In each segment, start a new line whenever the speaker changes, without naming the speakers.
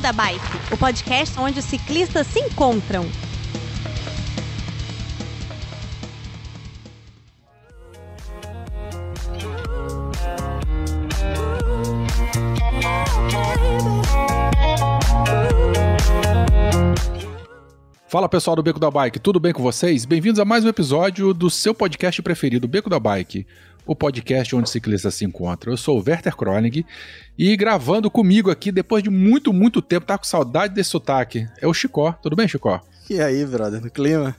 Beco da Bike, o podcast onde os ciclistas se encontram.
Fala pessoal do Beco da Bike, tudo bem com vocês? Bem-vindos a mais um episódio do seu podcast preferido, Beco da Bike, o podcast onde ciclistas se encontram. Eu sou o Werther Kronig e gravando comigo aqui depois de muito, muito tempo, tá com saudade desse sotaque, é o Chicó. Tudo bem, Chicó?
E aí, brother, no clima?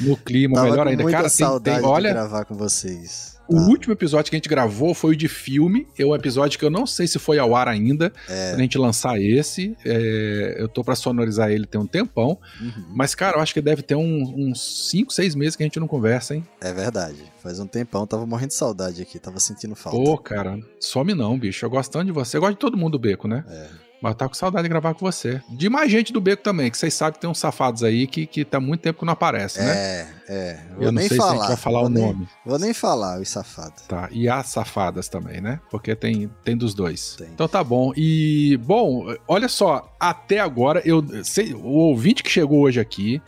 No clima,
Tava
melhor ainda. Cara, tem,
saudade
tem, olha,
de gravar com vocês.
O
tá?
último episódio que a gente gravou foi o de filme, é um episódio que eu não sei se foi ao ar ainda,
É.
quando a gente lançar esse, é, eu tô pra sonorizar ele tem um tempão,
Uhum.
mas cara, eu acho que deve ter um- uns 5, 6 meses que a gente não conversa, hein?
É verdade. Faz um tempão, tava morrendo de saudade aqui, tava sentindo falta.
Pô, cara, some não, bicho. Eu gosto tanto de você. Eu gosto de todo mundo do beco, né?
É.
Mas eu tava com saudade de gravar com você. De mais gente do beco também, que vocês sabem que tem uns safados aí que, que tá muito tempo que não aparece, né?
É, é.
Eu não
nem
sei
falar.
se a gente vai falar
vou
o
nem-
nome.
Vou nem falar, os safados.
Tá, e as safadas também, né? Porque tem, tem dos dois.
Tem.
Então tá bom. E, bom, olha só, até agora, eu sei, o ouvinte que chegou hoje aqui.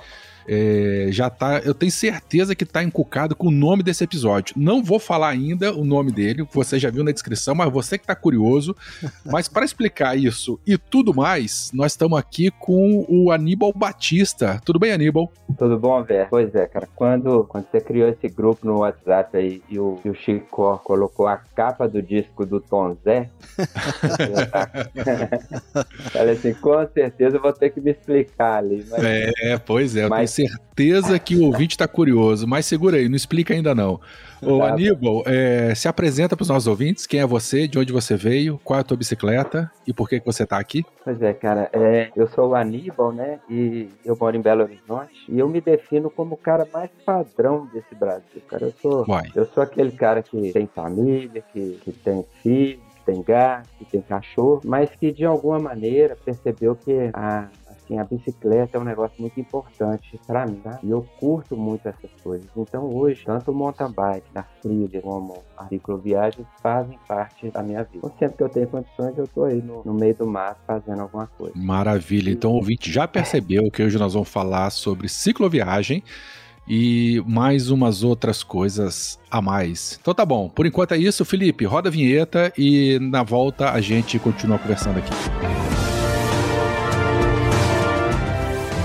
É, já tá, eu tenho certeza que tá encucado com o nome desse episódio. Não vou falar ainda o nome dele, você já viu na descrição, mas você que tá curioso. mas para explicar isso e tudo mais, nós estamos aqui com o Aníbal Batista. Tudo bem, Aníbal?
Tudo bom, Ver? Pois é, cara. Quando, quando você criou esse grupo no WhatsApp aí e o, e o Chico colocou a capa do disco do Tom Zé, eu falei assim, com certeza eu vou ter que me explicar ali. Mas
É, pois é,
Mas-
certeza que o ouvinte tá curioso, mas segura aí, não explica ainda não. Ô
Tá.
Aníbal, é, se apresenta para os nossos ouvintes, quem é você, de onde você veio, qual é a tua bicicleta e por que, que você tá aqui?
Pois é, cara, é, eu sou o Aníbal, né? E eu moro em Belo Horizonte. E eu me defino como o cara mais padrão desse Brasil, cara. Eu sou, eu sou aquele cara que tem família, que, que tem filho, que tem gato, que tem cachorro, mas que de alguma maneira percebeu que a assim, a bicicleta é um negócio muito importante para mim, tá? E eu curto muito essas coisas. Então hoje, tanto o mountain bike, a trilha, como a cicloviagem fazem parte da minha vida. Então, sempre que eu tenho condições, eu tô aí no, no meio do mato fazendo alguma coisa.
Maravilha, então o ouvinte já percebeu que hoje nós vamos falar sobre cicloviagem e mais umas outras coisas a mais. Então tá bom, por enquanto é isso, Felipe, roda a vinheta e na volta a gente continua conversando aqui.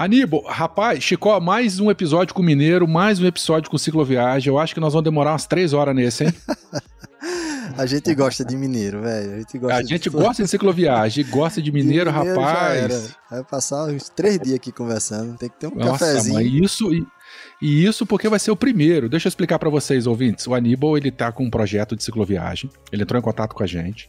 Aníbal, rapaz, Chicó, mais um episódio com o Mineiro, mais um episódio com cicloviagem. Eu acho que nós vamos demorar umas três horas nesse, hein?
A gente gosta de mineiro, velho. A gente gosta
A
de
gente
tudo.
gosta de cicloviagem, gosta de mineiro,
já
rapaz.
era. Vai passar uns três dias aqui conversando. Tem que ter um
Nossa,
cafezinho.
mãe, isso e, e isso porque vai ser o primeiro. Deixa eu explicar pra vocês, ouvintes. O Aníbal, ele tá com um projeto de cicloviagem. Ele entrou em contato com a gente.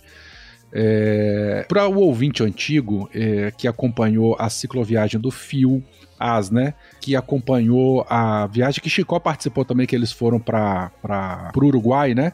É, para o ouvinte antigo é, que acompanhou a cicloviagem do Fio, As, né? Que acompanhou a viagem que Chicó participou também, que eles foram para o Uruguai, né?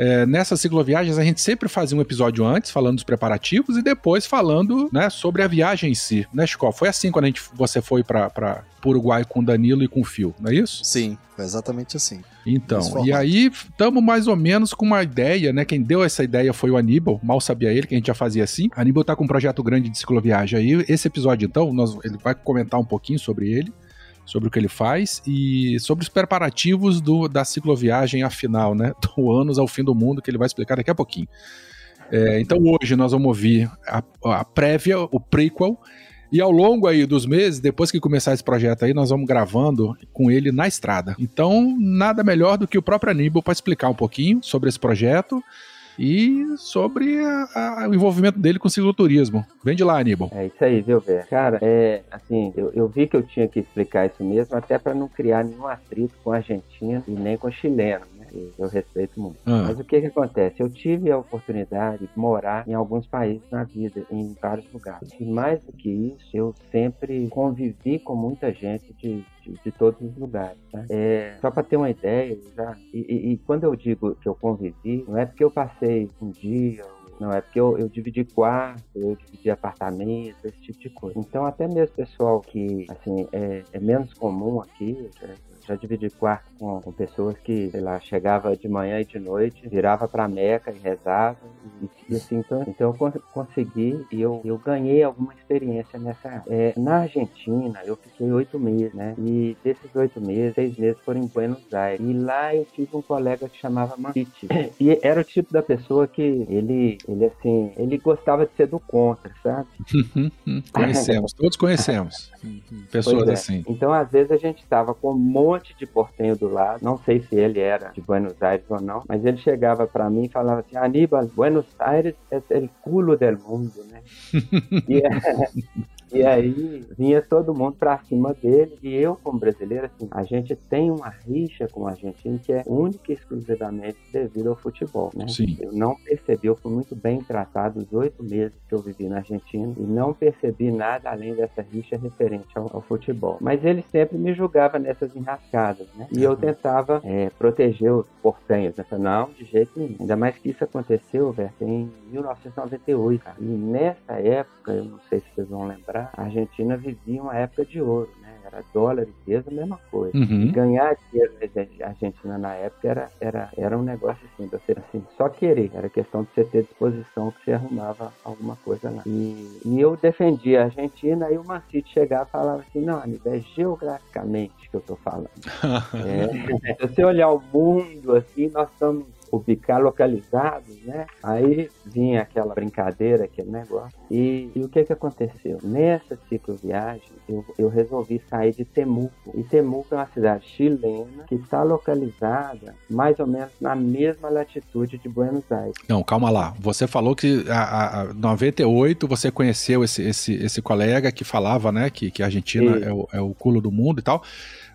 É, nessas cicloviagens a gente sempre fazia um episódio antes, falando dos preparativos, e depois falando né, sobre a viagem em si, né, Chico? Foi assim quando a gente, você foi para o Uruguai com o Danilo e com o Fio, não é isso?
Sim, foi exatamente assim.
Então, e aí estamos mais ou menos com uma ideia, né? Quem deu essa ideia foi o Aníbal, mal sabia ele que a gente já fazia assim. Aníbal tá com um projeto grande de cicloviagem aí. Esse episódio, então, nós, ele vai comentar um pouquinho sobre ele, sobre o que ele faz e sobre os preparativos do, da cicloviagem à final, né? Do anos ao fim do mundo, que ele vai explicar daqui a pouquinho. É, então hoje nós vamos ouvir a, a prévia, o prequel, e ao longo aí dos meses, depois que começar esse projeto aí, nós vamos gravando com ele na estrada. Então, nada melhor do que o próprio Aníbal para explicar um pouquinho sobre esse projeto e sobre a- a- o envolvimento dele com o cicloturismo. Vem de lá, Aníbal.
É isso aí, viu, Ver? Cara, é assim, eu, eu vi que eu tinha que explicar isso mesmo, até para não criar nenhum atrito com a Argentina e nem com o chileno, né? Eu respeito muito.
Ah.
Mas o que que acontece? Eu tive a oportunidade de morar em alguns países na vida, em vários lugares. E mais do que isso, eu sempre convivi com muita gente de, de, de todos os lugares. Tá? É, só para ter uma ideia, já, e, e- e quando eu digo que eu convivi, não é porque eu passei um dia não, é porque eu, eu dividi quarto, eu dividi apartamento, esse tipo de coisa. Então, até mesmo pessoal que, assim, é, é menos comum aqui, eu já, dividi quarto com, com pessoas que, sei lá, chegava de manhã e de noite, virava pra Meca e rezava, e, e assim, então, então eu con- consegui e eu, eu ganhei alguma experiência nessa área. É, na Argentina, eu fiquei oito meses, né? E desses oito meses, seis meses foram em Buenos Aires. E lá eu tive um colega que chamava Mancite. E era o tipo da pessoa que ele, ele assim, ele gostava de ser do contra, sabe?
Conhecemos, todos conhecemos. Pessoas
é.
assim.
Então, às vezes, a gente tava com um monte de portenho do lado. Não sei se ele era de Buenos Aires ou não, mas ele chegava pra mim e falava assim: Aníbal, Buenos Aires é o culo del mundo, né? e, e aí vinha todo mundo pra cima dele. E eu, como brasileiro, assim, a gente tem uma rixa com o argentino que é única e exclusivamente devido ao futebol, né?
Sim.
Eu não percebi, eu fui muito bem tratado os oito meses que eu vivi na Argentina e não percebi nada além dessa rixa referente ao, ao futebol. Mas ele sempre me julgava nessas enrascadas, né? E eu tentava é, proteger os portenhos. Né? Falei, Não, de jeito nenhum. Ainda mais que isso aconteceu, velho, em 1998. cara. E nessa época, eu não sei se vocês vão lembrar, a Argentina vivia uma época de ouro, né? Era dólar e peso, a mesma coisa
Uhum.
ganhar dinheiro na Argentina na época era, era, era um negócio assim, de você assim, só querer, era questão de você ter disposição que você arrumava alguma coisa lá. E, e eu defendia a Argentina, e o Mancite chegava e falava assim, não, Aníbal, é geograficamente que eu tô falando. É, se você olhar o mundo assim, nós estamos ubicar localizados, né? Aí vinha aquela brincadeira, aquele negócio. E, e o que que aconteceu? Nessa cicloviagem, eu, eu resolvi sair de Temuco. E Temuco é uma cidade chilena que está localizada mais ou menos na mesma latitude de Buenos Aires.
Não, calma lá. Você falou que a, a, a 98 você conheceu esse, esse, esse colega que falava, né, que, que a Argentina é o, é o culo do mundo e tal.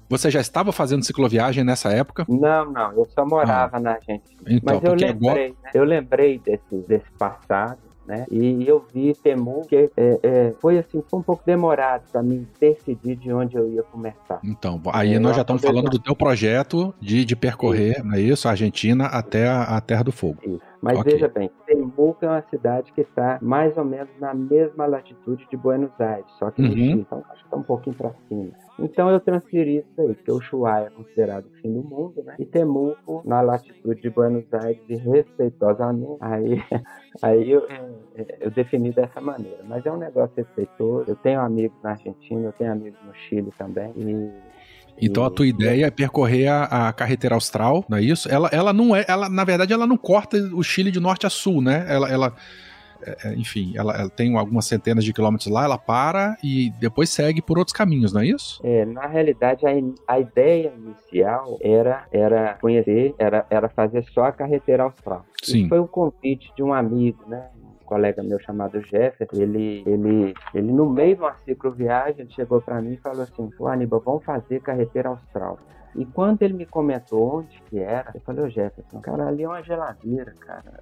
Você já estava fazendo cicloviagem nessa época?
Não, não, eu só morava na Argentina.
Então,
Mas eu lembrei,
agora.
né? Eu lembrei desse, desse passado, né? E eu vi Temu, que é, é, foi assim, foi um pouco demorado para mim decidir de onde eu ia começar.
Então, aí
É,
nós já estamos falando do teu projeto de, de percorrer, não é isso? A Argentina até a, a Terra do Fogo.
Mas
Ok.
veja bem, Temuco é uma cidade que está mais ou menos na mesma latitude de Buenos Aires, só que no
Uhum.
Chile, então acho que está um pouquinho para cima. Então eu transferi isso aí, porque o Ushuaia é considerado o fim do mundo, né? E Temuco, na latitude de Buenos Aires, respeitosamente, aí, aí eu, é, é, eu defini dessa maneira. Mas é um negócio respeitoso. Eu tenho amigos na Argentina, eu tenho amigos no Chile também. E,
Então a tua ideia é percorrer a, a carretera austral, não é isso? Ela, ela não é, ela na verdade ela não corta o Chile de norte a sul, né? Ela, ela é, é, enfim, ela, ela tem algumas centenas de quilômetros lá, ela para e depois segue por outros caminhos, não é isso?
É, na realidade, a, a ideia inicial era, era conhecer, era, era fazer só a carreteira austral.
Sim.
Isso foi um convite de um amigo, né? Colega meu chamado Jefferson, ele, ele, ele no meio de uma cicloviagem, chegou para mim e falou assim, "Ô, Aníbal, vamos fazer carreteira austral. E quando ele me comentou onde que era, eu falei, ô Jefferson, cara, ali é uma geladeira, cara.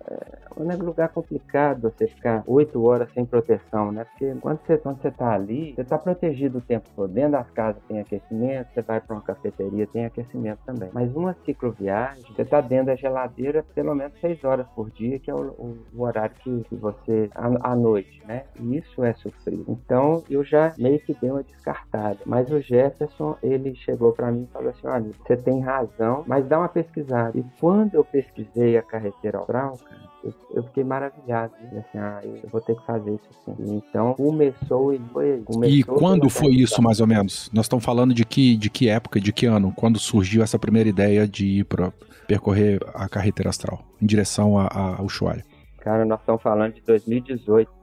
É um lugar complicado você ficar oito horas sem proteção, né? Porque quando você, quando você tá ali, você tá protegido o tempo todo. Dentro das casas tem aquecimento, você vai para uma cafeteria, tem aquecimento também. Mas uma cicloviagem, você tá dentro da geladeira pelo menos seis horas por dia, que é o, o- o horário que, que você. À, noite, né? E isso é sofrido. Então eu já meio que dei uma descartada. Mas o Jefferson, ele chegou para mim e falou assim: olha, você tem razão, mas dá uma pesquisada. E quando eu pesquisei a carreteira austral, cara, eu, eu fiquei maravilhado. Assim, ah, eu vou ter que fazer isso sim. E então começou e foi. Começou
E quando foi isso, mais ou menos? Nós estamos falando de que, de que época, de que ano? Quando surgiu essa primeira ideia de ir para percorrer a carretera astral em direção ao Ushuaia?
Cara, nós estamos falando de 2018.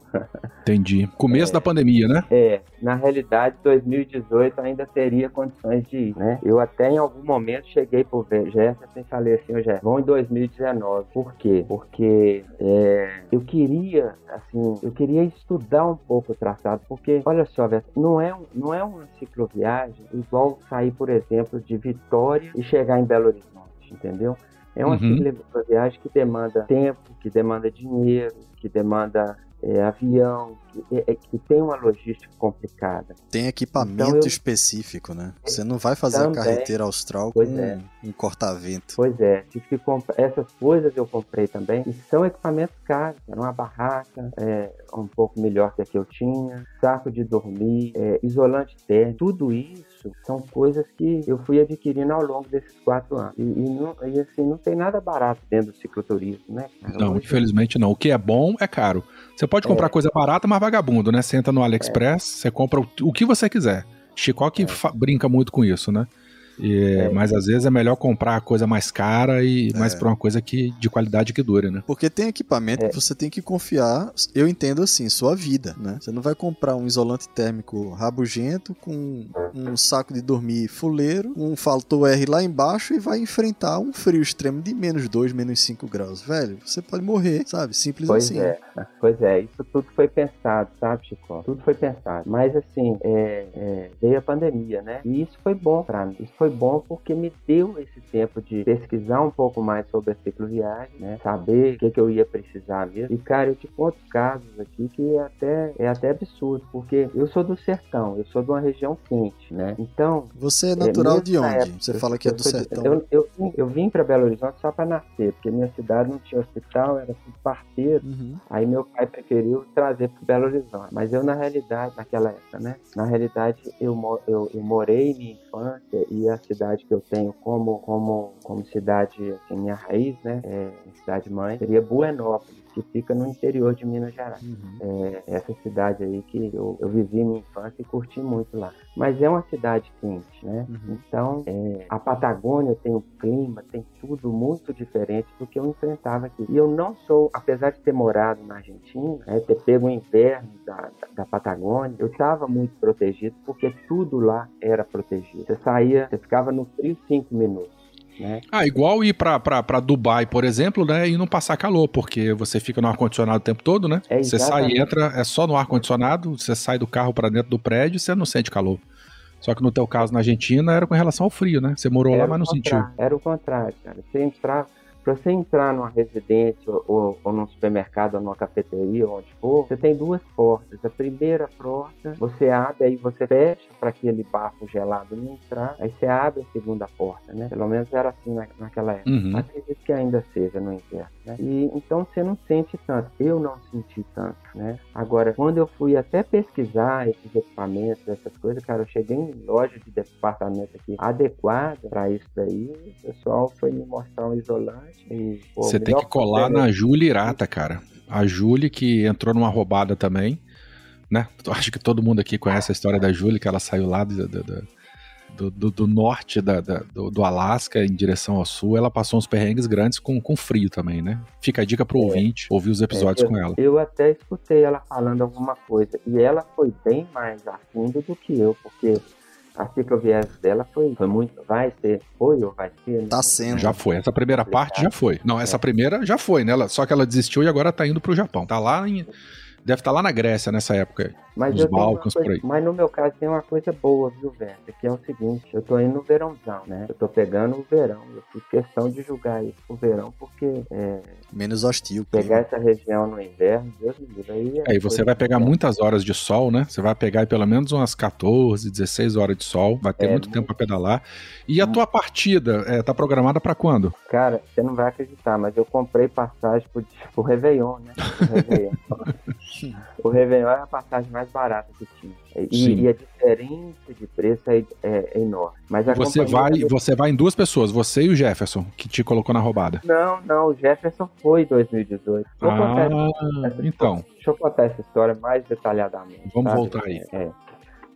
Entendi. Começo da pandemia, né?
É, na realidade, 2018 ainda teria condições de ir, né? Eu até em algum momento cheguei pro Jefferson e falei assim, Jefferson, vamos em 2019. Por quê? Porque é, eu queria, assim, eu queria estudar um pouco o traçado, porque, olha só, não é, um, não é uma cicloviagem igual sair, por exemplo, de Vitória e chegar em Belo Horizonte, entendeu? É uma
Uhum.
cicloviagem que demanda tempo, que demanda dinheiro, que demanda é, avião, que, é- é- que tem uma logística complicada.
Tem equipamento
Então eu-
específico, né? Você não vai fazer
Também.
a carreteira austral
Pois
com
é.
um corta-vento.
Pois é, tive que comprar essas coisas eu comprei também, e são equipamentos caros. Era uma barraca, é, um pouco melhor que a que eu tinha, saco de dormir, é, isolante térmico, tudo isso são coisas que eu fui adquirindo ao longo desses quatro anos. E, e não, e, assim, não tem nada barato dentro do cicloturismo, né? cara?
Não,
Hoje-
infelizmente não. O que é bom é caro. Você pode comprar coisa barata, mas vagabundo, né? Você entra no AliExpress, você compra o, o que você quiser. Chico que fa- brinca muito com isso, né? E-
É.
Mas às vezes é melhor comprar a coisa mais cara e mais
É.
pra uma coisa que, de qualidade que dure, né?
Porque tem equipamento
É.
que você tem que confiar, eu entendo assim, sua vida, né? Você não vai comprar um isolante térmico rabugento com um saco de dormir fuleiro, um faltou R lá embaixo e vai enfrentar um frio extremo de menos 2, menos 5 graus. Velho, você pode morrer, sabe? Simples
Pois
assim.
é, pois é, isso tudo foi pensado, sabe, Chico? Tudo foi pensado. Mas assim, é, é, veio a pandemia, né? E isso foi bom pra mim. Isso foi bom porque me deu esse tempo de pesquisar um pouco mais sobre a cicloviagem, né? Saber o que, que eu ia precisar mesmo. E, cara, eu te conto casos aqui que é até, é até absurdo, porque eu sou do sertão, eu sou de uma região quente, né? Então,
Você é natural
mesmo
de onde?
época,
Você
eu-
fala que é
eu
do
sou de-
sertão.
Eu, eu, vim- eu vim para Belo Horizonte só para nascer, porque minha cidade não tinha hospital, era tudo parteiro.
Uhum.
Aí meu pai preferiu trazer para Belo Horizonte. Mas eu, na realidade, naquela época, né? Na realidade, eu, eu, eu morei minha infância e a cidade que eu tenho como, como, como cidade, assim, minha raiz, né? É, cidade mãe, seria Buenópolis, que fica no interior de Minas Gerais.
Uhum.
É, essa cidade aí que eu, eu vivi minha infância e curti muito lá. Mas é uma cidade quente, né?
Uhum.
Então, é, a Patagônia tem um clima, tem tudo muito diferente do que eu enfrentava aqui. E eu não sou, apesar de ter morado na Argentina, né, ter pego o inverno da, da, da Patagônia, eu estava muito protegido porque tudo lá era protegido. Você saía, você ficava no frio cinco minutos. Né?
Ah, igual ir pra Dubai, por exemplo, né? E não passar calor, porque você fica no ar-condicionado o tempo todo, né?
É
você sai e entra, é só no ar-condicionado, você sai do carro pra dentro do prédio e você não sente calor. Só que no teu caso na Argentina era com relação ao frio, né? Você morou lá,
Era
mas não sentiu.
Era o contrário, cara. Você entrar, pra você entrar numa residência ou, ou num supermercado ou numa cafeteria, onde for, você tem duas portas. A primeira porta, você abre aí você fecha para aquele bafo gelado não entrar. Aí você abre a segunda porta, né? Pelo menos era assim na, naquela época.
Uhum.
Acredito que ainda seja no inverno, né? E então você não sente tanto. Eu não senti tanto, né? Agora, quando eu fui até pesquisar esses equipamentos, essas coisas, cara, eu cheguei em loja de departamento aqui adequada para isso daí. O pessoal foi me mostrar um isolante e pô,
Você tem que colar na Júlia Irata, cara. A Júlia que entrou numa roubada também, né? Acho que todo mundo aqui conhece a história da Júlia, que ela saiu lá do, do, do- do- do norte da- da- do, do Alasca em direção ao sul. Ela passou uns perrengues grandes com, com frio também, né? Fica a dica pro
É.
ouvinte ouvir os episódios
É,
com ela.
Eu até escutei ela falando alguma coisa. E ela foi bem mais a fundo do que eu, porque a cicloviagem dela foi, foi muito. Vai ser, foi ou vai ser?
Tá
Não-
sendo.
Já foi. Essa primeira parte já foi. Não, essa primeira já foi, né? Ela- Só que ela desistiu e agora tá indo pro Japão. Tá lá em. Deve estar lá na Grécia nessa época aí.
Mas,
Nos
eu
Balcãs,
coisa- mas no meu caso tem uma coisa boa, viu, velho? Que é o seguinte, eu tô indo no verãozão, né? Eu tô pegando o verão. Eu fiz questão de julgar isso pro verão, porque é,
Menos hostil.
pegar
clima.
essa região no inverno, Deus me livre. Aí,
Aí você vai pegar muitas horas de sol, né? Você vai pegar pelo menos umas 14, 16 horas de sol. Vai ter
É,
muito
muito.
tempo pra pedalar. E a tua partida é, tá programada pra quando?
Cara, você não vai acreditar, mas eu comprei passagem pro, pro Réveillon, né? O Réveillon. o Réveillon é a passagem mais barata que tinha. E, e a diferença de preço é, é- é enorme. Mas
Você vai,
também-
você vai em duas pessoas, você e o Jefferson, que te colocou na roubada.
Não, não, o Jefferson foi em 2018. Deixa eu contar
Ah, então.
Deixa eu contar essa história mais detalhadamente.
Vamos
sabe?
voltar aí.
É.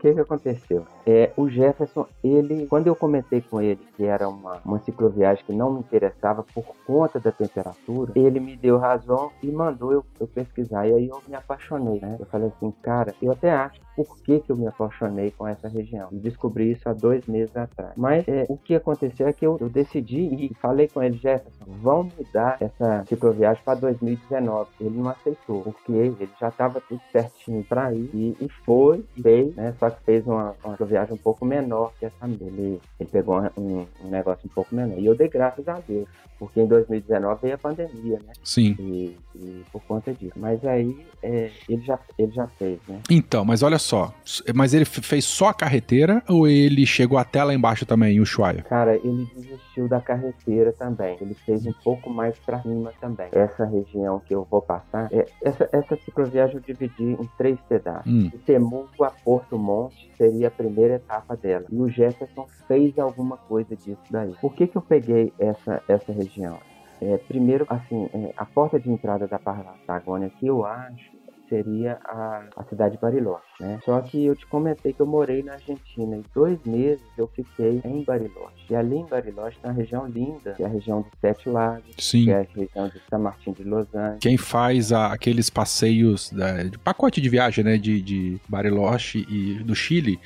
Que, que aconteceu? É, o Jefferson, ele, quando eu comentei com ele que era uma, uma cicloviagem que não me interessava por conta da temperatura, ele me deu razão e mandou eu, eu pesquisar. E aí eu me apaixonei, né? Eu falei assim, cara, eu até acho por que, que eu me apaixonei com essa região. E descobri isso há dois meses atrás. Mas é, o que aconteceu é que eu, eu decidi e falei com ele, Jefferson, vamos mudar essa cicloviagem para 2019. Ele não aceitou, porque ele já estava tudo certinho para ir e, e, foi, fez, né? Só que fez uma, uma viagem um pouco menor que essa Ele, ele pegou um, um negócio um pouco menor. E eu dei graças a Deus, porque em 2019 veio a pandemia, né?
Sim.
E, e por conta disso. Mas aí é, ele, já, ele já fez, né?
Então, mas olha só, mas ele fez só a carreteira ou ele chegou até lá embaixo também, em Ushuaia?
Cara, ele desistiu da carreteira também. Ele fez um pouco mais pra cima também. Essa região que eu vou passar, é, essa, essa cicloviagem eu dividi em três pedaços. Hum. De Temuco a Porto Monte seria a primeira etapa dela. E o Jefferson fez alguma coisa disso daí. Por que que eu peguei essa, essa região? É, primeiro, assim, é, a porta de entrada da Patagônia que eu acho seria a, a cidade de Bariloche, né? Só que eu te comentei que eu morei na Argentina e dois meses eu fiquei em Bariloche. E ali em Bariloche tem uma região linda, que é a região dos Sete Lagos,
Sim.
que é a região de São Martin de Los Angeles.
Quem faz a, aqueles passeios da, de pacote de viagem, né, de, de Bariloche e do Chile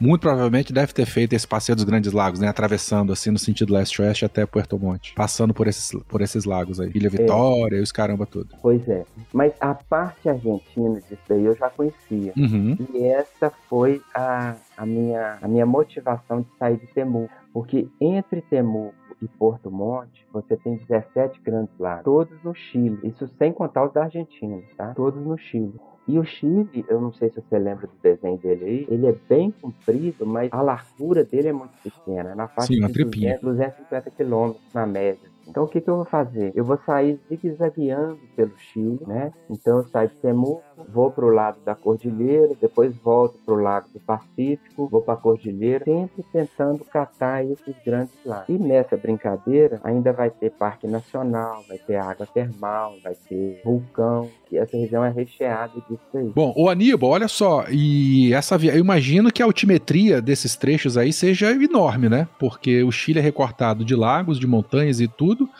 muito provavelmente deve ter feito esse passeio dos Grandes Lagos, né? Atravessando assim no sentido leste-oeste até Puerto Monte. Passando por esses, por esses lagos aí. Ilha é. Vitória é. e os caramba tudo.
Pois é. Mas a parte argentina disso aí eu já conhecia.
Uhum.
E essa foi a, a, minha, a minha motivação de sair de Temuco. Porque entre Temuco e Porto Monte, você tem 17 grandes lagos, todos no Chile. Isso sem contar os da Argentina, tá? Todos no Chile. E o Chile, eu não sei se você lembra do desenho dele aí, ele é bem comprido, mas a largura dele é muito pequena, na faixa
Sim,
de 200, 250 quilômetros na média. Então o que, que eu vou fazer? Eu vou sair zigue-zagueando pelo Chile, né? Então eu saio de Temuco, vou para o lado da Cordilheira, depois volto para o Lago do Pacífico, vou para a Cordilheira, sempre tentando catar esses grandes lagos. E nessa brincadeira ainda vai ter Parque Nacional, vai ter água termal, vai ter vulcão, que essa região é recheada disso aí.
Bom, o Aníbal, olha só, e essa via... eu imagino que a altimetria desses trechos aí seja enorme, né? Porque o Chile é recortado de lagos, de montanhas e tudo tudo.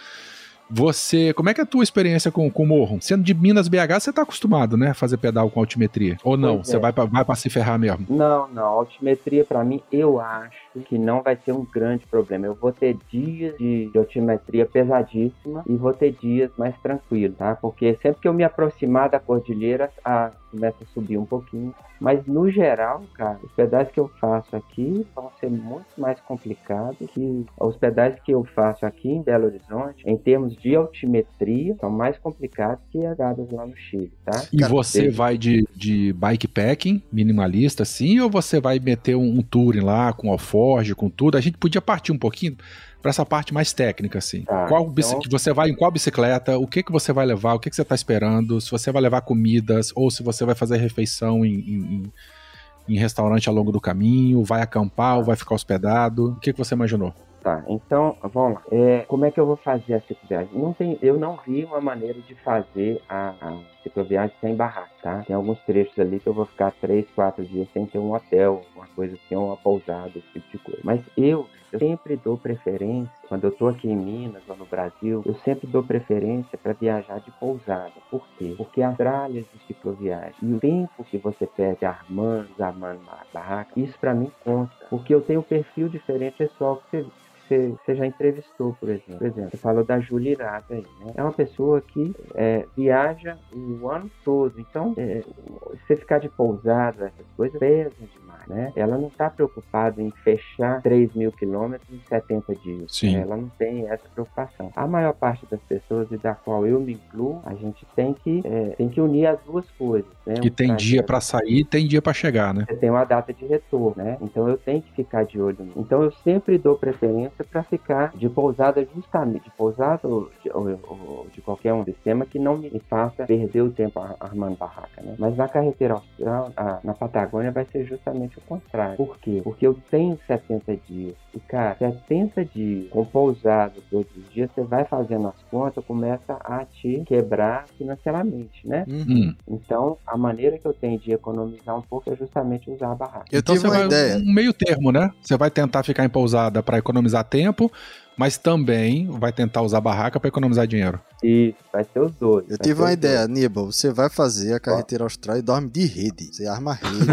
Você, como é que é a tua experiência com, com o morro? Sendo de Minas BH, você tá acostumado, né, a fazer pedal com altimetria? Ou não? Pois você é. vai, pra, vai pra se ferrar mesmo?
Não, não. Altimetria, para mim, eu acho que não vai ser um grande problema. Eu vou ter dias de, de altimetria pesadíssima e vou ter dias mais tranquilos, tá? Porque sempre que eu me aproximar da cordilheira, a, começa a subir um pouquinho. Mas no geral, cara, os pedais que eu faço aqui vão ser muito mais complicados que os pedais que eu faço aqui em Belo Horizonte, em termos de altimetria, são mais complicados que as dadas lá no Chile, tá?
E você vai de, de bikepacking, minimalista, assim, ou você vai meter um, um touring lá com alforge, com tudo? A gente podia partir um pouquinho para essa parte mais técnica, assim.
Tá,
qual então... você vai em qual bicicleta? O que que você vai levar? O que que você está esperando? Se você vai levar comidas ou se você vai fazer refeição em, em, em restaurante ao longo do caminho, vai acampar ou vai ficar hospedado? O que que você imaginou?
Tá, então, vamos lá. É, como é que eu vou fazer essa viagem? Não tem, eu não vi uma maneira de fazer a, a cicloviagem sem barraca, tá? Tem alguns trechos ali que eu vou ficar três, quatro dias sem ter um hotel, uma coisa assim, uma pousada, esse tipo de coisa. Mas eu, eu sempre dou preferência, quando eu tô aqui em Minas ou no Brasil, eu sempre dou preferência para viajar de pousada. Por quê? Porque as tralhas de cicloviagem e o tempo que você perde armando, armando a barraca, isso para mim conta. Porque eu tenho um perfil diferente pessoal que você você, você já entrevistou, por exemplo. Por exemplo, você falou da Júlia Irata aí, né? É uma pessoa que é, viaja o ano todo. Então, é, você ficar de pousada, essas coisas, pesa demais, né? Ela não está preocupada em fechar 3 mil quilômetros em 70 dias.
Sim.
Ela não tem essa preocupação. A maior parte das pessoas, e da qual eu me incluo, a gente tem que, é, tem que unir as duas coisas, né?
E tem dia para sair e tem dia para chegar, né?
Você tem uma data de retorno, né? Então eu tenho que ficar de olho. Então eu sempre dou preferência para ficar de pousada justamente, de pousada ou de, ou, ou de, qualquer um sistema que não me faça perder o tempo armando barraca, né? Mas na carretera austral, a, na Patagônia vai ser justamente o contrário. Por quê? Porque eu tenho 70 dias. E, cara, 70 dias com pousada todos os dias, você vai fazendo as contas, começa a te quebrar financeiramente, né?
Uhum.
Então, a maneira que eu tenho de economizar um pouco é justamente usar a barraca.
Eu então, tive uma ideia. Um meio termo, né? Você vai tentar ficar em pousada para economizar tempo, mas também vai tentar usar a barraca para economizar dinheiro.
Isso, vai ser os dois.
Eu tive uma ideia,
dois.
Aníbal. Você vai fazer a carreteira austral e dorme de rede. Você arma rede.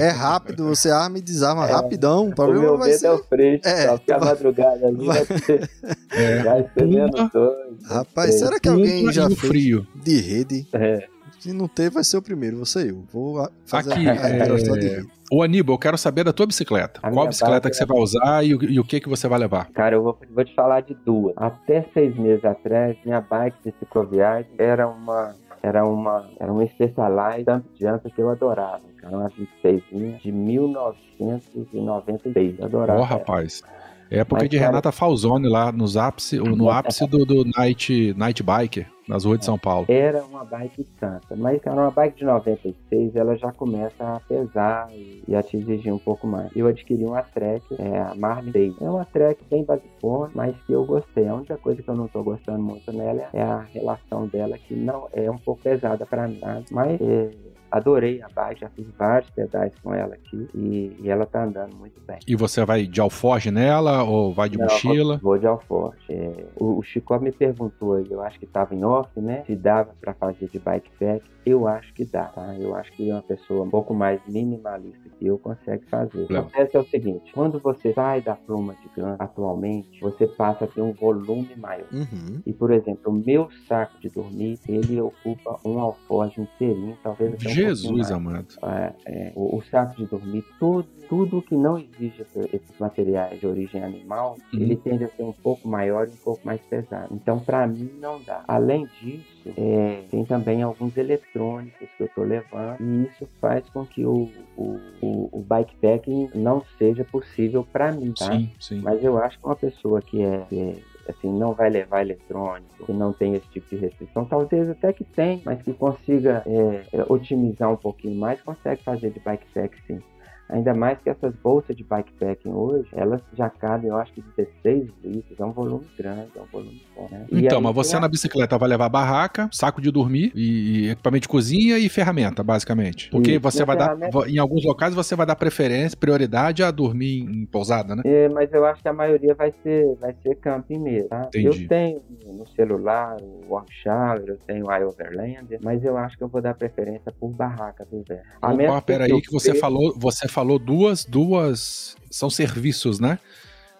é rápido, você arma e desarma rapidão. O
O
problema
meu
vai
medo
ser.
é o freixo,
É,
ficar
vai-
madrugada ali vai ser.
É.
Vai ser menos
Uma-
dois.
Rapaz, será que alguém já
e o
fez
frio.
de rede?
É.
Se não ter, vai ser o primeiro, você eu. Vou a- fazer
Aqui,
a de
é. Ô Aníbal, eu quero saber da tua bicicleta.
A
Qual bicicleta que você vai usar e, o- e o que que você vai levar?
Cara, eu vou, vou te falar de duas. Até seis meses atrás, minha bike de cicloviagem era uma. Era uma, era uma Specialized Dump Jumper que eu adorava. Cara, uma 26 de 1996. Eu adorava.
Ó,
ela.
rapaz. Época
Mas,
de
cara-
Renata Falzone lá nos ápice, no ápice do, do Night, Night Biker, nas ruas de São Paulo.
Era uma bike santa, mas cara, uma bike de 96 ela já começa a pesar e, e a te exigir um pouco mais. Eu adquiri uma Trek, é, a Marlin Day. É uma Trek bem basicona, mas que eu gostei. A única coisa que eu não tô gostando muito nela é a relação dela, que não é um pouco pesada para mim, mas é, adorei a bike, já fiz vários pedais com ela aqui e, e ela tá andando muito bem.
E você vai de alforge nela ou vai de
Não,
mochila?
Vou de alforje. É, o, o Chico me perguntou, eu acho que estava em off, né? Se dava para fazer de bike pack. Eu acho que dá, tá? Eu acho que uma pessoa um pouco mais minimalista que eu consegue fazer. O que
Legal.
acontece é o seguinte: quando você sai da pluma de ganho atualmente, você passa a ter um volume maior.
Uhum.
E, por exemplo, o meu saco de dormir, ele ocupa um alforje inteirinho, talvez até um
Jesus amado.
É, é, o, o saco de dormir, tudo, tudo que não exige esse- esses materiais de origem animal,
Uhum.
ele tende a ser um pouco maior e um pouco mais pesado. Então, para mim, não dá. Além disso, é, tem também alguns eletrônicos que eu estou levando, e isso faz com que o, o, o, o bikepacking não seja possível para mim, tá?
Sim, sim.
Mas eu acho que uma pessoa que é, que é, assim, não vai levar eletrônico, que não tem esse tipo de restrição, talvez até que tem, mas que consiga é, otimizar um pouquinho mais, consegue fazer de bikepack sim. Ainda mais que essas bolsas de bikepacking hoje, elas já cabem, eu acho que 16 litros, é um volume grande, é um volume bom, né?
Então, mas você
a-
na bicicleta vai levar barraca, saco de dormir e, equipamento de cozinha e ferramenta, basicamente. Porque
Isso.
você
E a
vai dar, em alguns locais você vai dar preferência, prioridade a dormir em pousada, né?
É, mas eu acho que a maioria vai ser, vai ser camping mesmo, tá?
Entendi.
Eu tenho no celular o Warm Shower, eu tenho o iOverlander, mas eu acho que eu vou dar preferência por barraca do inverno. A
Opa, peraí
eu
que você falou, você falou duas, duas, são serviços, né?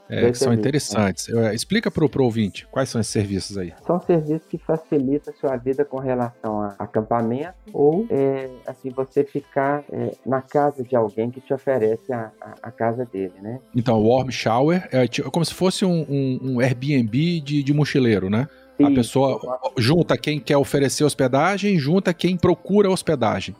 É, que são
serviços,
interessantes. É, explica pro, pro ouvinte, quais são esses serviços aí?
São serviços que facilitam a sua vida com relação a acampamento ou, é, assim, você ficar é, na casa de alguém que te oferece a, a, a casa dele, né?
Então, o Warm Shower é tipo- como se fosse um, um- um Airbnb de, de mochileiro, né? A
Isso,
pessoa junta quem quer oferecer hospedagem, junta quem procura hospedagem.